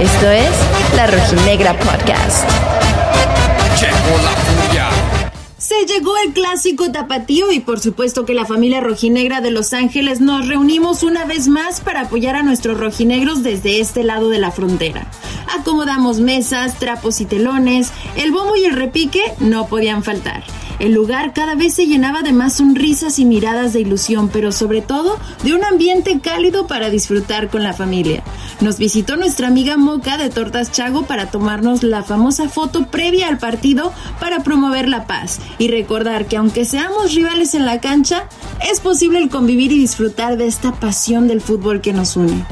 Esto es La Rojinegra Podcast. Se llegó el clásico tapatío y por supuesto que la familia rojinegra de Los Ángeles nos reunimos una vez más para apoyar a nuestros rojinegros desde este lado de la frontera. Acomodamos mesas, trapos y telones, el bombo y el repique no podían faltar. El lugar cada vez se llenaba de más sonrisas y miradas de ilusión, pero sobre todo de un ambiente cálido para disfrutar con la familia. Nos visitó nuestra amiga Moca de Tortas Chago para tomarnos la famosa foto previa al partido para promover la paz y recordar que aunque seamos rivales en la cancha, es posible el convivir y disfrutar de esta pasión del fútbol que nos une.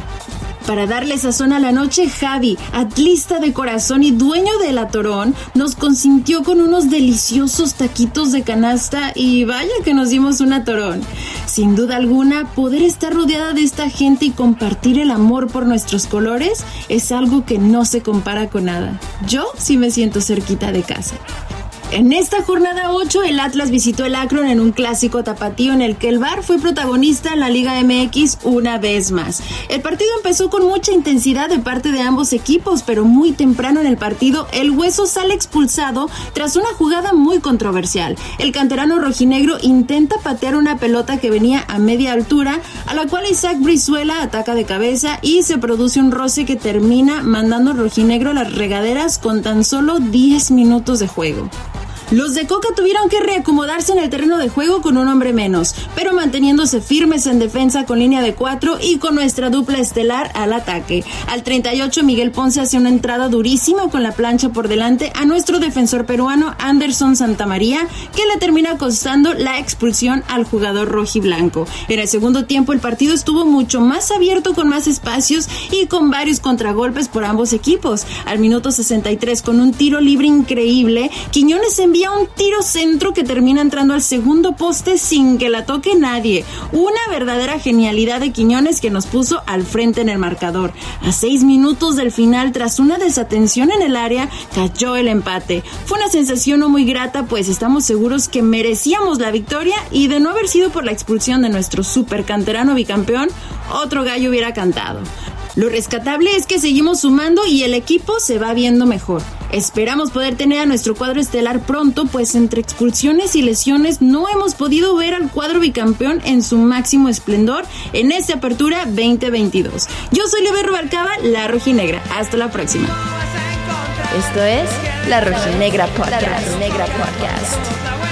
Para darle sazón a la noche, Javi, atlista de corazón y dueño de la Torón, nos consintió con unos deliciosos taquitos de canasta y vaya que nos dimos una Torón. Sin duda alguna, poder estar rodeada de esta gente y compartir el amor por nuestros colores es algo que no se compara con nada. Yo sí me siento cerquita de casa. En esta jornada 8, el Atlas visitó el Akron en un clásico tapatío en el que el Bar fue protagonista en la Liga MX una vez más. El partido empezó con mucha intensidad de parte de ambos equipos, pero muy temprano en el partido, el Hueso sale expulsado tras una jugada muy controversial. El canterano rojinegro intenta patear una pelota que venía a media altura, a la cual Isaac Brizuela ataca de cabeza y se produce un roce que termina mandando rojinegro a las regaderas con tan solo 10 minutos de juego. Los de Coca tuvieron que reacomodarse en el terreno de juego con un hombre menos, pero manteniéndose firmes en defensa con línea de cuatro y con nuestra dupla estelar al ataque. Al 38 Miguel Ponce hace una entrada durísima con la plancha por delante a nuestro defensor peruano Anderson Santamaría, que le termina costando la expulsión al jugador rojiblanco. En el segundo tiempo el partido estuvo mucho más abierto con más espacios y con varios contragolpes por ambos equipos. Al minuto 63 con un tiro libre increíble, Quiñones envía un tiro centro que termina entrando al segundo poste sin que la toque nadie. Una verdadera genialidad de Quiñones que nos puso al frente en el marcador. A seis minutos del final, tras una desatención en el área, cayó el empate. Fue una sensación no muy grata, pues estamos seguros que merecíamos la victoria y de no haber sido por la expulsión de nuestro super canterano bicampeón, otro gallo hubiera cantado. Lo rescatable es que seguimos sumando y el equipo se va viendo mejor. Esperamos poder tener a nuestro cuadro estelar pronto, pues entre expulsiones y lesiones no hemos podido ver al cuadro bicampeón en su máximo esplendor en esta apertura 2022. Yo soy Lebe Rubalcaba, la Rojinegra. Hasta la próxima. Esto es La Rojinegra Podcast. La Rojinegra Podcast.